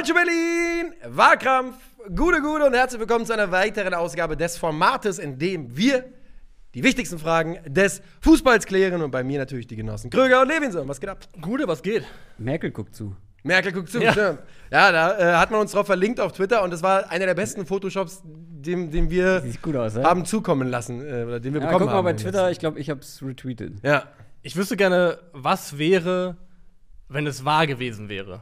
Calcio Berlin, Wahlkampf, gute, gute und herzlich willkommen zu einer weiteren Ausgabe des Formates, in dem wir die wichtigsten Fragen des Fußballs klären und bei mir natürlich die Genossen Kröger und Levinson. Was geht ab? Gute, was geht? Merkel guckt zu. Merkel guckt zu, Ja. stimmt. Ja, da äh, hat man uns drauf verlinkt auf Twitter und das war einer der besten Photoshops, den, den wir aus, ne? haben zukommen lassen, äh, oder den wir Ja, bekommen guck mal haben. bei Twitter, ich glaube, ich hab's retweetet. Ja. Ich wüsste gerne, was wäre, wenn es wahr gewesen wäre.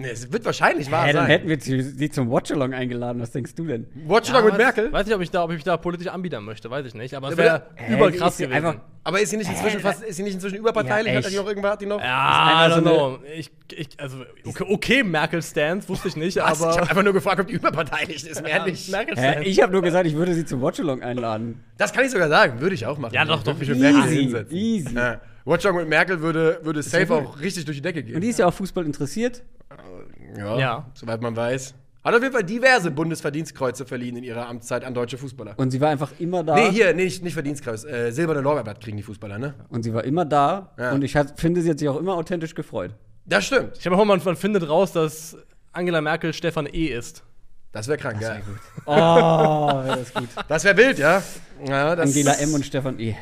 Nee, es wird wahrscheinlich wahr Hä, dann sein. hätten wir sie, zum Watchalong eingeladen. Was denkst du denn? Watch Along mit Merkel? Weiß nicht, ob ich, da, ob ich mich da politisch anbieten möchte, weiß ich nicht. Aber es Ja, wäre überkrass gewesen. einfach- Aber ist sie nicht inzwischen fast, ist sie nicht inzwischen überparteilich? Ja, hat er die noch irgendwer, hat die noch? ja, I don't know. Ich, ich, also, okay, okay Merkel-Stance, wusste ich nicht, Was? aber. ich habe einfach nur gefragt, ob die überparteilich ist, mehr nicht. Hä, Merkel-Stance. ich habe nur gesagt, ich würde sie zum Watchalong einladen. Das kann ich sogar sagen, würde ich auch machen. Ja, doch, Ich doch. würde mich mit Merkel Easy, hinsetzen. easy. Ja. Watch Along mit Merkel würde, würde safe auch richtig durch die Decke gehen. Und die ist ja auch Fußball interessiert. Ja, Ja. soweit man weiß. Hat auf jeden Fall diverse Bundesverdienstkreuze verliehen in ihrer Amtszeit an deutsche Fußballer. Und sie war einfach immer da. Nee, hier, nee, nicht, nicht Verdienstkreuz. Äh, silberne Lorbeerblatt kriegen die Fußballer, ne? Und sie war immer da. Ja. Und ich hat, finde, sie hat sich auch immer authentisch gefreut. Das stimmt. Ich habe auch man, man findet raus, dass Angela Merkel Stefan E. ist. Das wäre krank, ja. Oh, wäre das gut. Das wäre wild, ja. ja das Angela M. und Stefan E.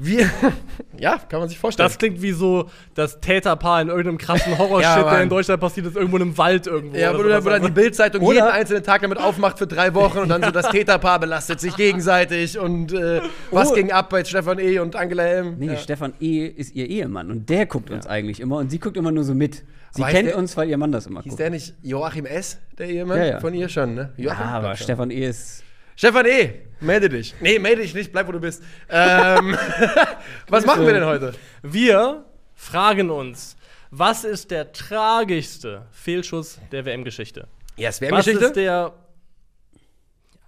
Wir. ja, kann man sich vorstellen. Das klingt wie so das Täterpaar in irgendeinem krassen Horrorshit, Ja, der in. Deutschland passiert ist, irgendwo in einem Wald irgendwo. Ja, wo, dann- wo dann die. Bildzeitung jeden einzelnen Tag damit aufmacht für drei Wochen und dann so das Täterpaar belastet sich gegenseitig und äh, was Oh. ging ab bei Stefan E. und Angela M. Nee, ja. Stefan E. ist ihr Ehemann. Und der guckt uns eigentlich immer. Und sie guckt immer nur so mit. Sie Aber kennt der- uns, weil ihr Mann das immer Hieß guckt. der nicht Joachim S., der Ehemann? Ja, ja. Von ihr schon, ne? Ja, Joachim, aber glaub schon. Stefan E. ist. Stefan E., melde dich. Nee, melde dich nicht, bleib wo du bist. Ähm, was machen wir denn heute? Wir fragen uns, was ist der tragischste Fehlschuss der WM-Geschichte? Yes, Was ist der.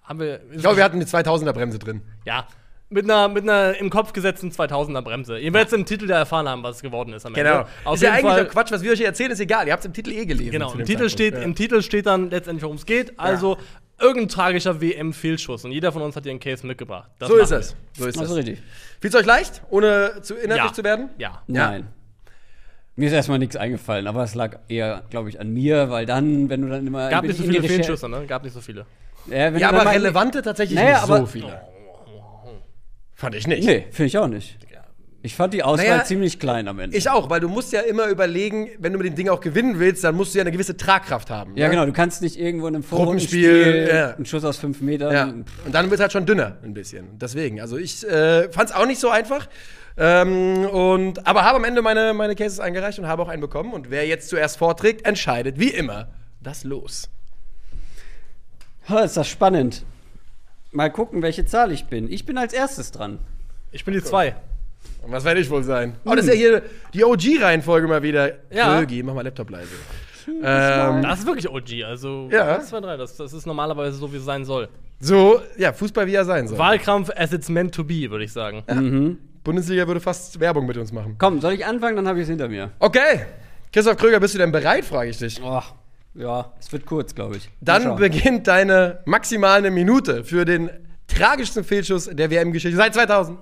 Haben wir. Ich glaube, wir hatten eine 2000er-Bremse drin. Ja. Mit einer, mit einer im Kopf gesetzten 2000er Bremse. Ihr werdet im Titel ja erfahren haben, was es geworden ist am Ende. Genau. Auf ist ja eigentlich Fall, Quatsch, was wir euch hier erzählen, ist egal. Ihr habt es im Titel eh gelesen. Genau, im Titel, Zeitpunkt. steht, Ja. im Titel steht dann letztendlich, worum es geht. Also irgendein tragischer WM-Fehlschuss. Und jeder von uns hat hier einen Case mitgebracht. Das So ist es. So ist Also es. richtig. Fiel's euch leicht, ohne zu inhaltlich Ja. zu werden? Ja. Ja. Nein. Mir ist erstmal nichts eingefallen, aber es lag eher, glaube ich, an mir, weil dann, wenn du dann immer. Gab nicht so viele Fehlschüsse, ne? Gab nicht so viele. Ja, wenn Ja, aber relevante tatsächlich Naja, nicht so aber- viele. Fand ich nicht. Nee, finde ich auch nicht. Ich fand die Auswahl Naja, ziemlich klein am Ende. Ich auch, weil du musst ja immer überlegen, wenn du mit dem Ding auch gewinnen willst, dann musst du ja eine gewisse Tragkraft haben. ja, ne? genau, du kannst nicht irgendwo in einem Vorrundenspiel ja. einen Schuss aus fünf Metern. Ja. Und dann wird es halt schon dünner, ein bisschen. Deswegen, also ich äh, fand es auch nicht so einfach. Ähm, und, aber habe am Ende meine, meine Cases eingereicht und habe auch einen bekommen. Und wer jetzt zuerst vorträgt, entscheidet wie immer das Los. Ha, ist das spannend. Mal gucken, welche Zahl ich bin. Ich bin als erstes dran. Ich bin die zwei. Und was werde ich wohl sein? Oh, das ist ja hier die OG-Reihenfolge mal wieder. Ja. Krögi, mach mal Laptop leise. Ähm, Das ist wirklich OG. Also, Ja. 1, 2, 3. Das, das ist normalerweise so, wie es sein soll. so, ja, Fußball wie er sein soll. Wahlkampf as it's meant to be, würde ich sagen. Bundesliga würde fast Werbung mit uns machen. Komm, soll ich anfangen? Dann habe ich es hinter mir. Okay. Christoph Kröger, bist du denn bereit, frage ich dich. Oh, ja, es wird kurz, glaube ich. Dann beginnt deine maximal eine Minute für den tragischsten Fehlschuss der WM-Geschichte seit 2000.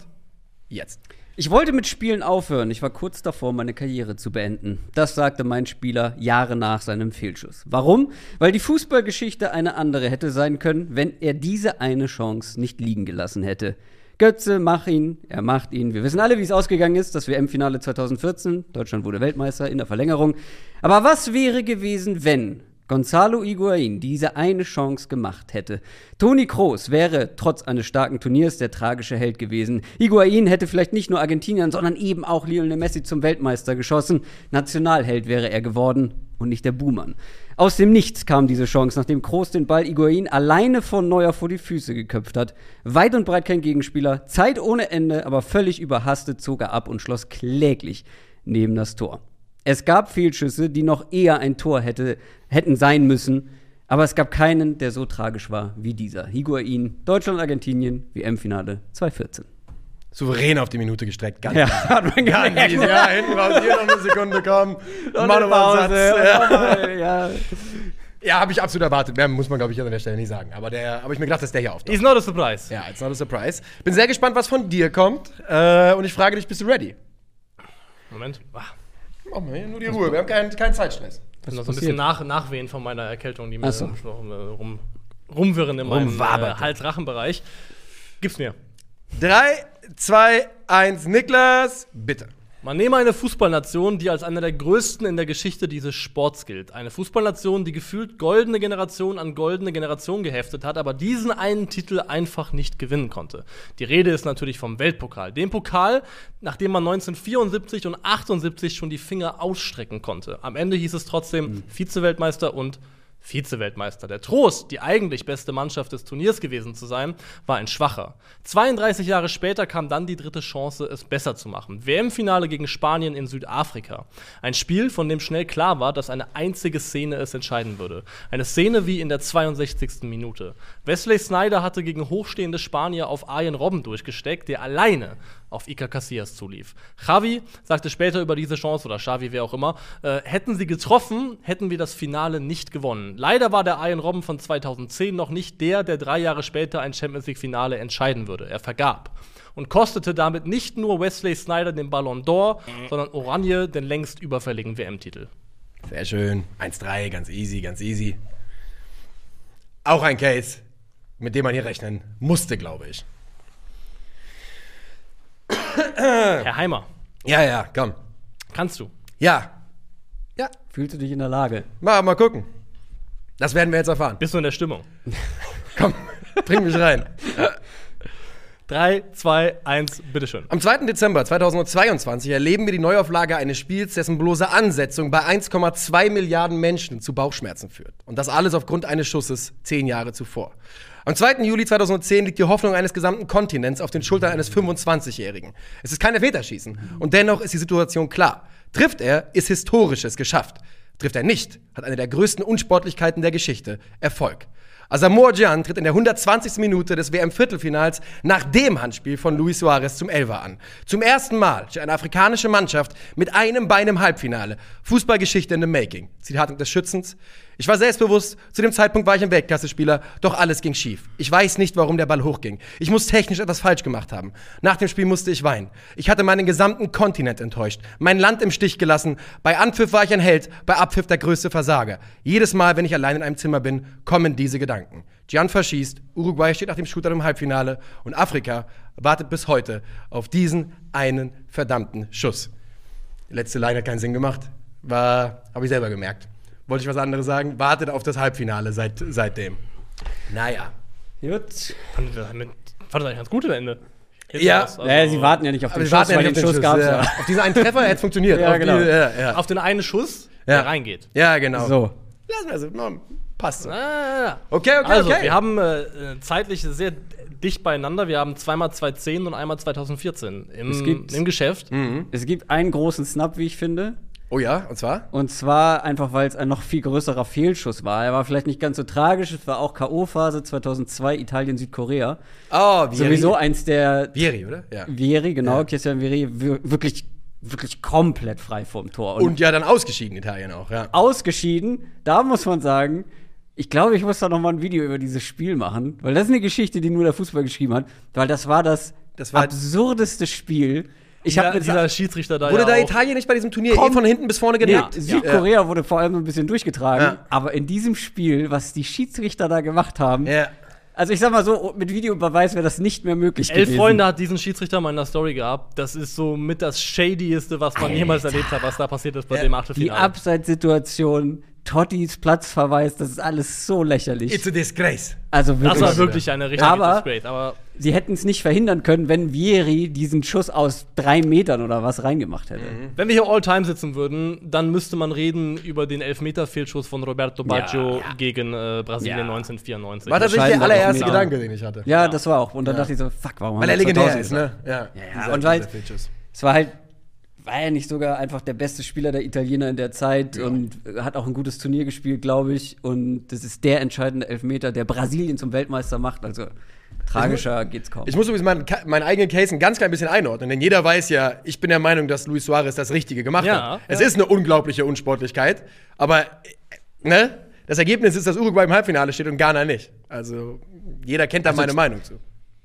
Jetzt. Ich wollte mit Spielen aufhören. Ich war kurz davor, meine Karriere zu beenden. Das sagte mein Spieler Jahre nach seinem Fehlschuss. Warum? Weil die Fußballgeschichte eine andere hätte sein können, wenn er diese eine Chance nicht liegen gelassen hätte. Götze, mach ihn, er macht ihn. Wir wissen alle, wie es ausgegangen ist. Das WM-Finale 2014. Deutschland wurde Weltmeister in der Verlängerung. Aber was wäre gewesen, wenn Gonzalo Higuain diese eine Chance gemacht hätte. Toni Kroos wäre trotz eines starken Turniers der tragische Held gewesen. Higuain hätte vielleicht nicht nur Argentinien, sondern eben auch Lionel Messi zum Weltmeister geschossen. Nationalheld wäre er geworden und nicht der Buhmann. Aus dem Nichts kam diese Chance, nachdem Kroos den Ball Higuain alleine von Neuer vor die Füße geköpft hat. Weit und breit kein Gegenspieler, Zeit ohne Ende, aber völlig überhastet zog er ab und schloss kläglich neben das Tor. Es gab Fehlschüsse, die noch eher ein Tor hätte, hätten sein müssen, aber es gab keinen, der so tragisch war wie dieser. Higuain, Deutschland-Argentinien, WM-Finale 2014. Souverän auf die Minute gestreckt. Ganz Ja, hat man gemerkt. Ja, hinten raus, hier noch eine Sekunde kommen. Noch mal einen Pause. Satz. Ja, Ja. ja habe ich absolut erwartet. Mehr muss man, glaube ich, an der Stelle nicht sagen. Aber der habe ich mir gedacht, dass der hier auftaucht. Is not a surprise. Ja, it's not a surprise. Bin sehr gespannt, was von dir kommt. Äh, und ich frage dich, bist du ready? Moment. Ah. Machen wir hier nur die Ruhe. Wir haben keinen keinen Zeitstress. Was noch so ein bisschen nach, Nachwehen von meiner Erkältung, die mir so. rum, rum, rumwirren in meinem äh. Hals-Rachen-Bereich. Gib's mir. 3, 2, 1, Niklas, bitte. Man nehme eine Fußballnation, die als eine der größten in der Geschichte dieses Sports gilt. Eine Fußballnation, die gefühlt goldene Generation an goldene Generation geheftet hat, aber diesen einen Titel einfach nicht gewinnen konnte. Die Rede ist natürlich vom Weltpokal. Dem Pokal, nachdem man 1974 und 78 schon die Finger ausstrecken konnte. Am Ende hieß es trotzdem Vize-Weltmeister und Vize-Weltmeister. Der Trost, die eigentlich beste Mannschaft des Turniers gewesen zu sein, war ein schwacher. 32 Jahre später kam dann die dritte Chance, es besser zu machen. WM-Finale gegen Spanien in Südafrika. Ein Spiel, von dem schnell klar war, dass eine einzige Szene es entscheiden würde. Eine Szene wie in der 62. Minute. Wesley Snyder hatte gegen hochstehende Spanier auf Arjen Robben durchgesteckt, der alleine auf Iker Casillas zulief. Xavi sagte später über diese Chance, oder Xavi, wer auch immer, äh, hätten sie getroffen, hätten wir das Finale nicht gewonnen. Leider war der Ian Robben von 2010 noch nicht der, der drei Jahre später ein Champions League-Finale entscheiden würde. Er vergab. Und kostete damit nicht nur Wesley Snyder den Ballon d'Or, sondern Oranje den längst überfälligen WM-Titel. Sehr schön. 1-3, ganz easy, ganz easy. Auch ein Case, mit dem man hier rechnen musste, glaube ich. Herr Heimer, Ja, ja, komm. kannst du? Ja. Ja, Fühlst du dich in der Lage? mal, mal gucken. Das werden wir jetzt erfahren. Bist du in der Stimmung? Komm, bring mich rein. 3, 2, 1, bitteschön. Am 2. Dezember 2022 erleben wir die Neuauflage eines Spiels, dessen bloße Ansetzung bei 1,2 Milliarden Menschen zu Bauchschmerzen führt. Und das alles aufgrund eines Schusses zehn Jahre zuvor. Am 2. Juli 2010 liegt die Hoffnung eines gesamten Kontinents auf den Schultern eines 25-Jährigen. Es ist kein Elfmeterschießen. Und dennoch ist die Situation klar. Trifft er, ist Historisches geschafft. Trifft er nicht, hat eine der größten Unsportlichkeiten der Geschichte Erfolg. Asamoah Gyan tritt in der 120. Minute des WM-Viertelfinals nach dem Handspiel von Luis Suarez zum Elfer an. Zum ersten Mal steht eine afrikanische Mannschaft mit einem Bein im Halbfinale. Fußballgeschichte in the making. Zitat des Schützens. Ich war selbstbewusst, zu dem Zeitpunkt war ich ein Weltklasse-Spieler, doch alles ging schief. Ich weiß nicht, warum der Ball hochging. Ich muss technisch etwas falsch gemacht haben. Nach dem Spiel musste ich weinen. Ich hatte meinen gesamten Kontinent enttäuscht, mein Land im Stich gelassen. Bei Anpfiff war ich ein Held, bei Abpfiff der größte Versager. Jedes Mal, wenn ich allein in einem Zimmer bin, kommen diese Gedanken. Gian verschießt, Uruguay steht nach dem Shooter im Halbfinale und Afrika wartet bis heute auf diesen einen verdammten Schuss. Die letzte Line hat keinen Sinn gemacht. War, habe ich selber gemerkt. Wollte ich was anderes sagen? Wartet auf das Halbfinale seit, seitdem. Naja. Gut. Das fand das eigentlich ganz gut am Ende. Jetzt Ja. also- Naja, sie warten ja nicht auf den wir Schuss, warten ja weil nicht den auf Schuss den gab Schuss. es Ja. ja. Auf diesen einen Treffer hätte funktioniert. Ja, Auf genau. Die, ja, ja. Auf den einen Schuss, Ja. der reingeht. ja, genau. So. Lassen wir so. No, passt so. Ah, Okay, okay, also, okay. wir haben äh, zeitlich sehr dicht beieinander. Wir haben zweimal 2010 und einmal 2014 im, Es gibt- im Geschäft. Es gibt einen großen Snap, wie ich finde. Oh ja, und zwar? Und zwar einfach, weil es ein noch viel größerer Fehlschuss war. Er war vielleicht nicht ganz so tragisch. Es war auch K.O.-Phase 2002, Italien, Südkorea. Oh, Vieri. Sowieso eins der Vieri, oder? Ja. Vieri, genau, Ja. Christian Vieri, wir- wirklich, wirklich komplett frei vom Tor. Und ja, dann ausgeschieden, Italien auch, ja. ausgeschieden, da muss man sagen, ich glaube, ich muss da noch mal ein Video über dieses Spiel machen, weil das ist eine Geschichte, die nur der Fußball geschrieben hat, weil das war das, Das war- absurdeste Spiel. Ich habe mit dieser Schiedsrichter da Wurde ja da auch, Italien nicht bei diesem Turnier Komm. eh von hinten bis vorne Nee, genackt? Südkorea wurde vor allem so ein bisschen durchgetragen, Ja. aber in diesem Spiel, was die Schiedsrichter da gemacht haben, Ja. also ich sag mal so, mit Videobeweis wäre das nicht mehr möglich Elf gewesen. Freunde hat diesen Schiedsrichter mal in der Story gehabt. Das ist so mit das Shadieste, was man jemals erlebt hat, was da passiert ist bei Ja, dem Die Achtelfinale. Abseitssituation, Tottis Platzverweis, das ist alles so lächerlich. It's a disgrace. also das wirklich. war wirklich eine richtige Aber- Disgrace. Aber Sie hätten es nicht verhindern können, wenn Vieri diesen Schuss aus drei Metern oder was reingemacht hätte. wenn wir hier All-Time sitzen würden, dann müsste man reden über den Elfmeter-Fehlschuss von Roberto Baggio gegen äh, Brasilien Ja. 1994. War tatsächlich der Entscheidender allererste. Gedanke, den ich hatte. Ja, das war auch. Und dann dachte ich so, fuck, warum Weil er legendär 2000 ist, ne? Ja. ja, Dieser- und weil-. Es war halt, war er nicht sogar einfach der beste Spieler der Italiener in der Zeit und hat auch ein gutes Turnier gespielt, glaube ich. Und das ist der entscheidende Elfmeter, der Brasilien zum Weltmeister macht. Also tragischer geht's kaum. Ich muss übrigens meinen, meinen eigenen Case ein ganz klein bisschen einordnen, denn jeder weiß ja, ich bin der Meinung, dass Luis Suarez das Richtige gemacht Ja, hat. Es ist eine unglaubliche Unsportlichkeit, aber äh, ne? Das Ergebnis ist, dass Uruguay im Halbfinale steht und Ghana nicht. Also jeder kennt da meine Meinung zu.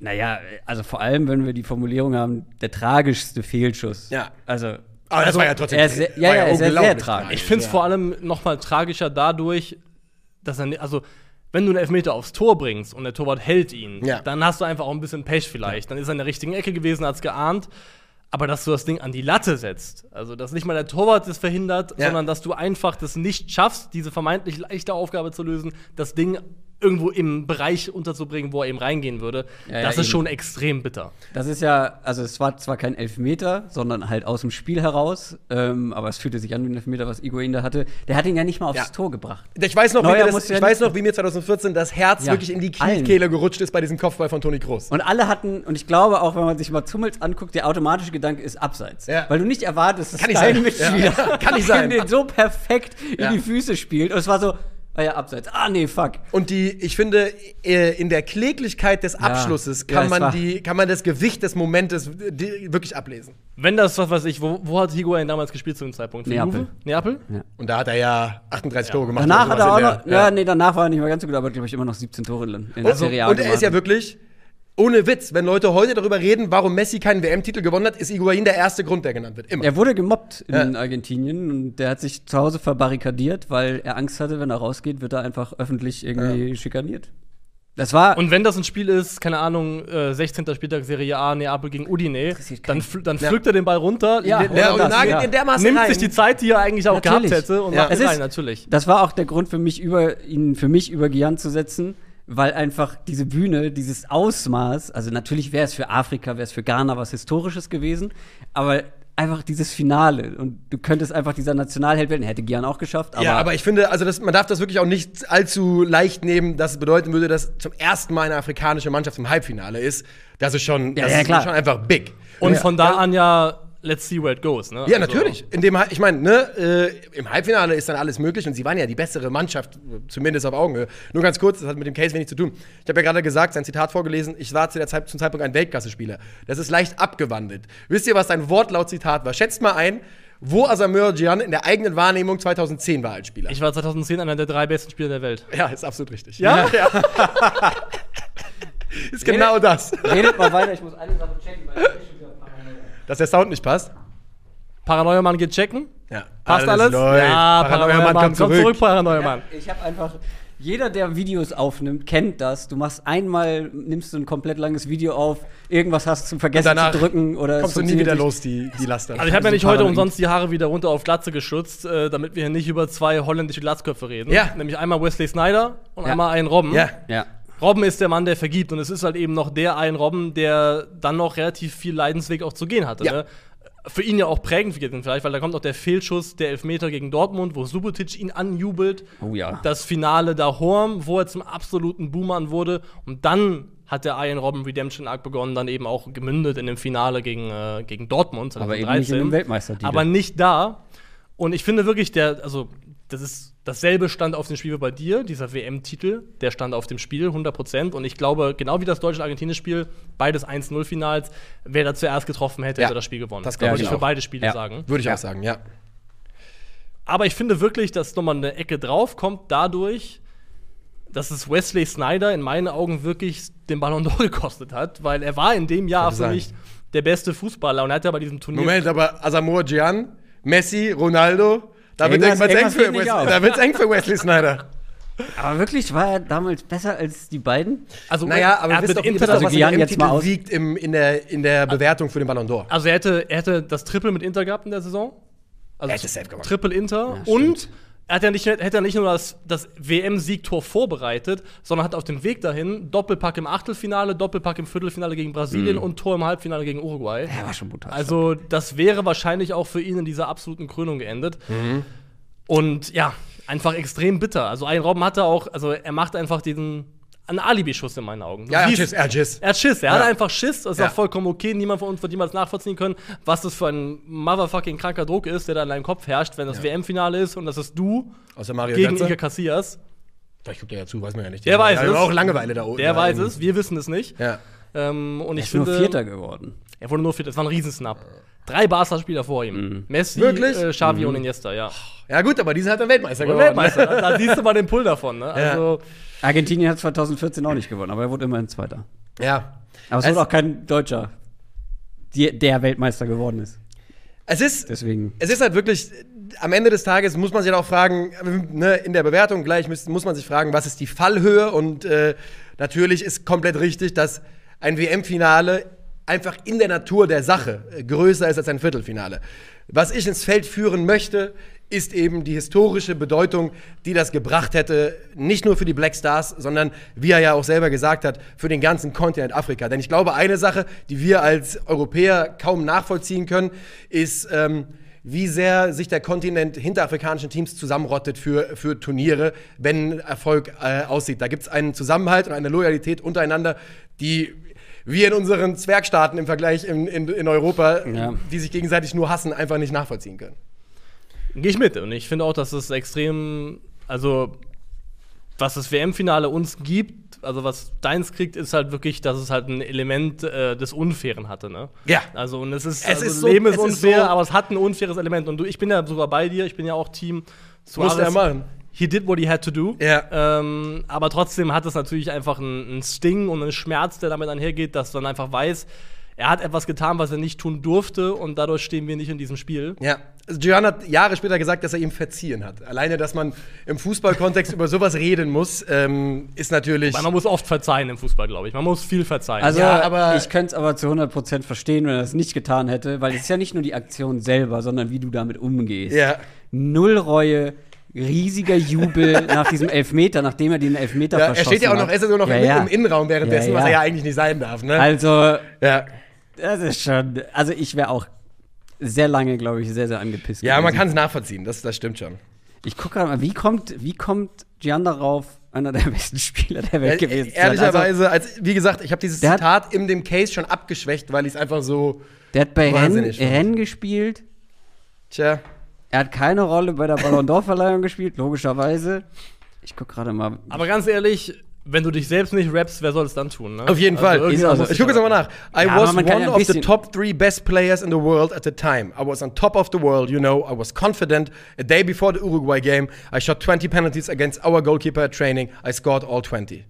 Naja, also vor allem, wenn wir die Formulierung haben, der tragischste Fehlschuss. Ja. Also Aber das war ja trotzdem. er ist sehr- ja, ja, er ist sehr, sehr tragisch. Ich finde es ja. vor allem noch mal tragischer dadurch, dass er, also wenn du einen Elfmeter aufs Tor bringst und der Torwart hält ihn, Ja. dann hast du einfach auch ein bisschen Pech vielleicht. Dann ist er in der richtigen Ecke gewesen, hat es geahnt. Aber dass du das Ding an die Latte setzt, also dass nicht mal der Torwart es verhindert, Ja. sondern dass du einfach das nicht schaffst, diese vermeintlich leichte Aufgabe zu lösen, das Ding irgendwo im Bereich unterzubringen, wo er eben reingehen würde, Ja, ja, das ist eben. schon extrem bitter. Das ist ja, also es war zwar kein Elfmeter, sondern halt aus dem Spiel heraus, ähm, aber es fühlte sich an wie ein Elfmeter, was Iguain da hatte. Der hat ihn ja nicht mal aufs Ja. Tor gebracht. Ich weiß, noch, wie mir, das, ich weiß noch, wie mir 2014 das Herz Ja, wirklich in die. Kniekehle gerutscht ist bei diesem Kopfball von Toni Kroos. Und alle hatten, und ich glaube auch, wenn man sich mal Zummels anguckt, der automatische Gedanke ist abseits. Ja. Weil du nicht erwartest, dass Kann dein sein. Mitspieler Ja. Kann nicht sein. den so perfekt Ja. in die Füße spielt. Und es war so, ah ja, abseits. Ah, nee, fuck. Und die, ich finde, äh, in der Kläglichkeit des Abschlusses Ja, kann, es man die, kann man das Gewicht des Momentes die, wirklich ablesen. Wenn das, was weiß ich, wo, wo hat Higuain damals gespielt zu dem Zeitpunkt? Für Neapel. Juve? Neapel? Und da hat er ja 38 Tore gemacht. Danach oder hat er auch noch, ja, nee, danach war er nicht mehr ganz so gut, aber glaube ich immer noch 17 Tore in, der Also, Serie A und er ist ja wirklich, ohne Witz, wenn Leute heute darüber reden, warum Messi keinen WM-Titel gewonnen hat, ist Higuain der erste Grund, der genannt wird. Immer. Er wurde gemobbt in Ja. Argentinien und der hat sich zu Hause verbarrikadiert, weil er Angst hatte, wenn er rausgeht, wird er einfach öffentlich irgendwie schikaniert. Das war. Und wenn das ein Spiel ist, keine Ahnung, äh, 16. Spieltag Serie A, Neapel gegen Udine, dann, pfl dann Ja. pflückt er den Ball runter, Ja, ja, und das, nagelt ja. dermaßen nimmt rein. sich die Zeit, die er eigentlich auch Natürlich. gehabt hätte, und Ja. macht Es rein, natürlich. Das war auch der Grund für mich, über ihn, für mich über Gian zu setzen, weil einfach diese Bühne, dieses Ausmaß, also natürlich wäre es für Afrika, wäre es für Ghana was Historisches gewesen, aber einfach dieses Finale und du könntest einfach dieser Nationalheld werden, hätte Gian auch geschafft, aber, ja, aber ich finde, also das, man darf das wirklich auch nicht allzu leicht nehmen, dass es bedeuten würde, dass zum ersten Mal eine afrikanische Mannschaft im Halbfinale ist. Das ist schon, Ja, das ja, ist klar. schon einfach big. Und Ja. von da an ja, let's see where it goes. Ne? Ja, Also- natürlich. In dem, ich meine, ne, äh, im Halbfinale ist dann alles möglich und sie waren ja die bessere Mannschaft, zumindest auf Augenhöhe. Nur ganz kurz, das hat mit dem Case wenig zu tun. Ich habe ja gerade gesagt, sein Zitat vorgelesen, ich war zu der Zeit, zum Zeitpunkt ein Weltklasse-Spieler. Das ist leicht abgewandelt. Wisst ihr, was sein Wortlaut-Zitat war? Schätzt mal ein, wo Asamoah Gyan in der eigenen Wahrnehmung 2010 war als Spieler. Ich war 2010 einer der drei besten Spieler der Welt. ja, ist absolut richtig. Ja? ist genau das. redet mal weiter, ich muss eine Sache checken, weil ich schon wieder paranoia. Dass der Sound nicht passt. Paranoia-Mann geht checken. Ja. Passt alles? läuft. Ja, Paranoia-Mann kommt Komm zurück. zurück, Paranoia-Mann. Ich habe einfach jeder, der Videos aufnimmt, kennt das. Du machst einmal, nimmst du ein komplett langes Video auf, irgendwas hast du vergessen zu drücken oder es Kommst du nie wieder los, die, die Laster. Also ich habe ja so nicht heute umsonst die Haare wieder runter auf Glatze geschützt, äh, damit wir hier nicht über zwei holländische Glatzköpfe reden. Ja. Nämlich einmal Wesley Snyder und Ja. einmal einen Robben. ja. Ja. Robben ist der Mann, der vergibt. Und es ist halt eben noch der ein Robben, der dann noch relativ viel Leidensweg auch zu gehen hatte. Ja. Ne? Für ihn ja auch prägend vielleicht, weil da kommt noch der Fehlschuss, der Elfmeter gegen Dortmund, wo Subotic ihn anjubelt. Oh ja. Das Finale da Horm, wo er zum absoluten Boomer wurde. Und dann hat der Iron Robben Redemption Arc begonnen, dann eben auch gemündet in dem Finale gegen, äh, gegen Dortmund. Aber eben nicht in dem Weltmeistertitel. Aber nicht da. Und ich finde wirklich, der, also, das ist dasselbe stand auf dem Spiel wie bei dir, dieser WM-Titel, der stand auf dem Spiel, 100%. Und ich glaube, genau wie das deutsche-argentinische-Spiel, beides 1-0-Finals, wer da zuerst getroffen hätte, Ja, hätte das Spiel gewonnen. das kann ich für beide Spiele Ja. sagen. Würde ich Ja. auch sagen, ja. Aber ich finde wirklich, dass nochmal eine Ecke drauf kommt, dadurch, dass es Wesley Snyder in meinen Augen wirklich den Ballon d'Or gekostet hat, weil er war in dem Jahr für mich der beste Fußballer und er hat ja bei diesem Turnier. Moment, aber Asamoah Gyan, Messi, Ronaldo, da wird irgendwas eng für da wird's eng für Wesley Snyder. Aber wirklich, war er damals besser als die beiden? Also, Naja, aber er hat mit Inter Also was Gyan im jetzt mal wiegt im, in, der, in der Bewertung für den Ballon d'Or. Also er hätte, er hätte das Triple mit Inter gehabt in der Saison. Also Er hätte es safe gemacht. Triple Inter. stimmt. und hat ja nicht, hätte ja nicht nur das, das WM-Siegtor vorbereitet, sondern hat auf dem Weg dahin Doppelpack im Achtelfinale, Doppelpack im Viertelfinale gegen Brasilien und Tor im Halbfinale gegen Uruguay. Er war schon brutal. Also, das wäre wahrscheinlich auch für ihn in dieser absoluten Krönung geendet. Mhm. Und ja, einfach extrem bitter. Also, ein Robben hatte auch, also er macht einfach diesen einen Alibi-Schuss in meinen Augen. Du ja, er hat Schiss, er hat Schiss. er hat Schiss, er Ja. hat einfach Schiss, das ist Ja. auch vollkommen okay. Niemand von uns wird jemals nachvollziehen können, was das für ein motherfucking kranker Druck ist, der da in deinem Kopf herrscht, wenn das WM-Finale ist und das ist du Außer Mario gegen Götze. Iker Casillas. Vielleicht guckt er ja zu, weiß man ja nicht. Der weiß Der hat es. auch Langeweile da oben. Der Ja, weiß es, wir wissen es nicht. Ja. Ähm, und er ich ist nur finde, Vierter geworden. er wurde nur Vierter, das war ein Riesensnap. Drei Barca-Spieler vor ihm. Messi, Wirklich? Äh, Xavi und Iniesta, ja. ja, gut, aber die sind halt der Weltmeister Und geworden. Weltmeister, da, da siehst du mal den Pull davon. Ne? Also, Argentinien hat 2014 auch nicht gewonnen, aber er wurde immerhin Zweiter. Ja. Aber es Es- wurde auch kein Deutscher, der Weltmeister geworden ist. Es ist, Deswegen. es ist halt wirklich, am Ende des Tages muss man sich halt auch fragen, ne, in der Bewertung gleich muss, muss man sich fragen, was ist die Fallhöhe? Und äh, natürlich ist komplett richtig, dass ein WM-Finale einfach in der Natur der Sache äh, größer ist als ein Viertelfinale. Was ich ins Feld führen möchte, ist eben die historische Bedeutung, die das gebracht hätte, nicht nur für die Black Stars, sondern, wie er ja auch selber gesagt hat, für den ganzen Kontinent Afrika. Denn ich glaube, eine Sache, die wir als Europäer kaum nachvollziehen können, ist, ähm, wie sehr sich der Kontinent hinter afrikanischen Teams zusammenrottet für, für Turniere, wenn Erfolg äh, aussieht. Da gibt es einen Zusammenhalt und eine Loyalität untereinander, die wir in unseren Zwergstaaten im Vergleich in, in, in Europa, Ja. die sich gegenseitig nur hassen, einfach nicht nachvollziehen können. Gehe ich mit. Und ich finde auch, dass es extrem, also was das WM-Finale uns gibt, also was deins kriegt, ist halt wirklich, dass es halt ein Element äh, des Unfairen hatte, ne? Ja. Also und es ist, Es also ist so- Leben ist es ist unfair, so- aber es hat ein unfaires Element. Und du, ich bin ja sogar bei dir, ich bin ja auch Team Musste er machen. He did what he had to do. Ja. Ähm, aber trotzdem hat es natürlich einfach einen, einen Sting und einen Schmerz, der damit einhergeht, dass man einfach weiß, er hat etwas getan, was er nicht tun durfte und dadurch stehen wir nicht in diesem Spiel. Ja, also Gian hat Jahre später gesagt, dass er ihm verziehen hat. Alleine, dass man im Fußballkontext über sowas reden muss, ähm, ist natürlich. Weil man muss oft verzeihen im Fußball, glaube ich. Man muss viel verzeihen. Also, Ja, aber- ich könnte es aber zu 100% verstehen, wenn er das nicht getan hätte, weil es ist ja nicht nur die Aktion selber, sondern wie du damit umgehst. Ja. Null Reue, riesiger Jubel nach diesem Elfmeter, nachdem er den Elfmeter Ja, er verschossen steht ja auch noch, hat. er ist ja noch Ja, im, ja. im Innenraum währenddessen, Ja, was ja. er ja eigentlich nicht sein darf. Ne? Also, ja. das ist schon, also ich wäre auch sehr lange, glaube ich, sehr, sehr angepisst. ja, man gewesen. kann es nachvollziehen, das, das stimmt schon. Ich gucke gerade mal, wie kommt, wie kommt Gian darauf, einer der besten Spieler der Welt Äh, gewesen zu sein? Also, Ehrlicherweise, als, wie gesagt, ich habe dieses Der hat- Zitat in dem Case schon abgeschwächt, weil ich es einfach so. der hat bei Rennen. Rennen gespielt, Tja. Er hat keine Rolle bei der Ballon d'Or-Verleihung gespielt, logischerweise. Ich gucke gerade mal. aber ganz ehrlich, wenn du dich selbst nicht rappst, wer soll es dann tun? Ne? Auf jeden Fall. irgendjemand Ist auch so. muss Ich sich gucke jetzt nochmal nach. I Ja, was one of the top three best players in the world at the time. I was on top of the world, you know. I was confident. A day before the Uruguay game, I shot 20 penalties against our goalkeeper at training. I scored all 20.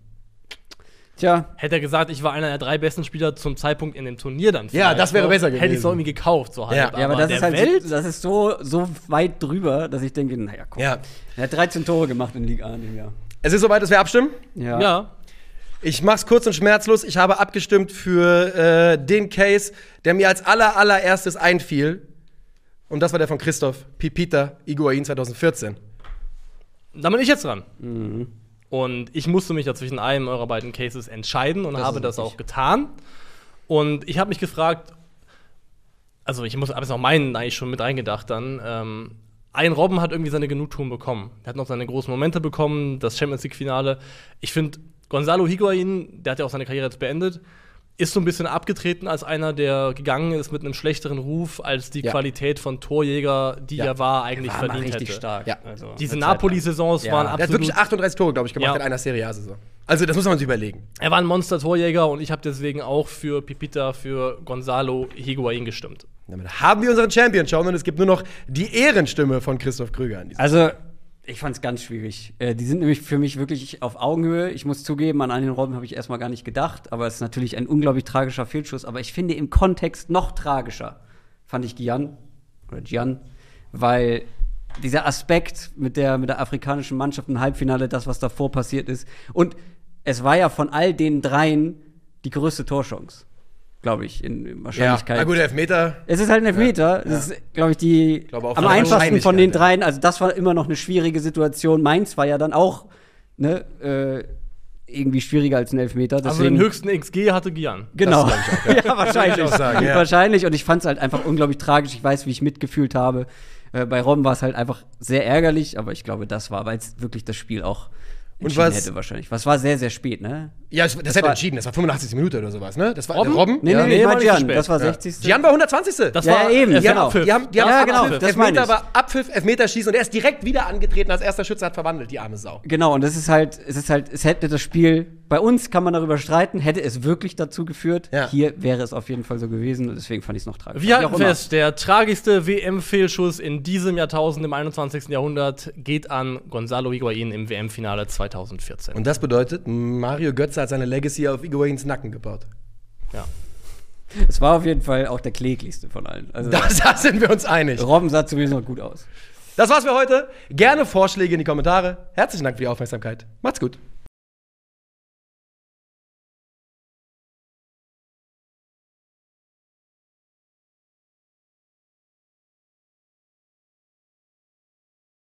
Tja, Hätte er gesagt, ich war einer der drei besten Spieler zum Zeitpunkt in dem Turnier dann. Ja, das wäre ne? besser Hätte ich gewesen. so irgendwie gekauft, so halt. Ja. ja, aber das der ist halt Welt, so, das ist so, so weit drüber, dass ich denke, naja, komm. Ja. Er hat 13 Tore gemacht in Liga A in dem Jahr. Es ist soweit, dass wir abstimmen. Ja. ja. Ich mach's kurz und schmerzlos. Ich habe abgestimmt für äh, den Case, der mir als aller, allererstes einfiel. Und das war der von Christoph Pipita Iguain 2014. Da bin ich jetzt dran. Mhm. Und ich musste mich ja zwischen einem eurer beiden Cases entscheiden und Das habe das auch getan. Und ich habe mich gefragt, also ich muss, habe jetzt auch meinen eigentlich schon mit reingedacht dann. Ähm, ein Robben hat irgendwie seine Genugtuung bekommen. Er hat noch seine großen Momente bekommen, das Champions League-Finale. Ich finde, Gonzalo Higuain, der hat ja auch seine Karriere jetzt beendet, ist so ein bisschen abgetreten als einer, der gegangen ist mit einem schlechteren Ruf, als die Ja. Qualität von Torjäger, die Ja. er war, eigentlich War mal verdient richtig hätte. stark. Ja. Also, Diese. Napoli-Saisons Ja. waren Der Er hat absolut. wirklich 38 Tore, glaube ich, gemacht Ja. in einer Serie A-Saison. Also, das muss man sich überlegen. Er war ein Monster-Torjäger und ich habe deswegen auch für Pipita, für Gonzalo Higuain gestimmt. Damit haben wir unseren Champion schon und es gibt nur noch die Ehrenstimme von Christoph Krüger an diesem Also, ich fand es ganz schwierig. Äh, die sind nämlich für mich wirklich auf Augenhöhe. Ich muss zugeben, an einen Robben habe ich erstmal gar nicht gedacht, aber es ist natürlich ein unglaublich tragischer Fehlschuss. Aber ich finde im Kontext noch tragischer, fand ich Gian oder Gian, weil dieser Aspekt mit der, mit der afrikanischen Mannschaft im Halbfinale, das, was davor passiert ist. Und es war ja von all den dreien die größte Torchance, glaube ich, in in Ja, Wahrscheinlichkeit. na gut, Elfmeter. Es ist halt ein Elfmeter. Das ist, glaube ich, die glaube auch am einfachsten von den Wahrscheinlichkeit, dreien. Also, das war immer noch eine schwierige Situation. Mainz war ja dann auch ne, äh, irgendwie schwieriger als ein Elfmeter. Also Deswegen, den höchsten XG hatte Gian. genau. Das glaub ja, wahrscheinlich. Würde ich auch sagen, ja. Wahrscheinlich. Und ich fand es halt einfach unglaublich tragisch. Ich weiß, wie ich mitgefühlt habe. Äh, bei Robben war es halt einfach sehr ärgerlich, aber ich glaube, das war, weil es wirklich das Spiel auch entschieden was- hätte wahrscheinlich. Was war sehr, sehr spät, ne? Ja, das, das hätte war- entschieden. Das war 85. Minute oder sowas, ne? Das war Robben? Robben. Nee, ja. nee, nee, nee, ich war Gian. spät. Das war Ja. 60. Gian war 120. Das Ja, war eben, die war haben, Abpfiff. die haben, die haben Ja, Abpfiff, genau, das meine Elfmeter war Abpfiff, Elfmeterschießen und er ist direkt wieder angetreten als erster Schütze, hat verwandelt, die arme Sau. Genau, und das ist halt, es ist halt, es hätte das Spiel, bei uns kann man darüber streiten, hätte es wirklich dazu geführt. Ja. Hier wäre es auf jeden Fall so gewesen und deswegen fand ich es noch tragisch. Wir immer. fest, der tragischste WM-Fehlschuss in diesem Jahrtausend, im 21. Jahrhundert, geht an Gonzalo Higuain im WM-Finale 2014. Und das bedeutet, Mario Götze hat seine Legacy auf Iguains Nacken gebaut. ja. Es war auf jeden Fall auch der kläglichste von allen. Also, Da, da sind wir uns einig. Robben sah zumindest noch gut aus. Das war's für heute. Gerne Vorschläge in die Kommentare. Herzlichen Dank für die Aufmerksamkeit. Macht's gut.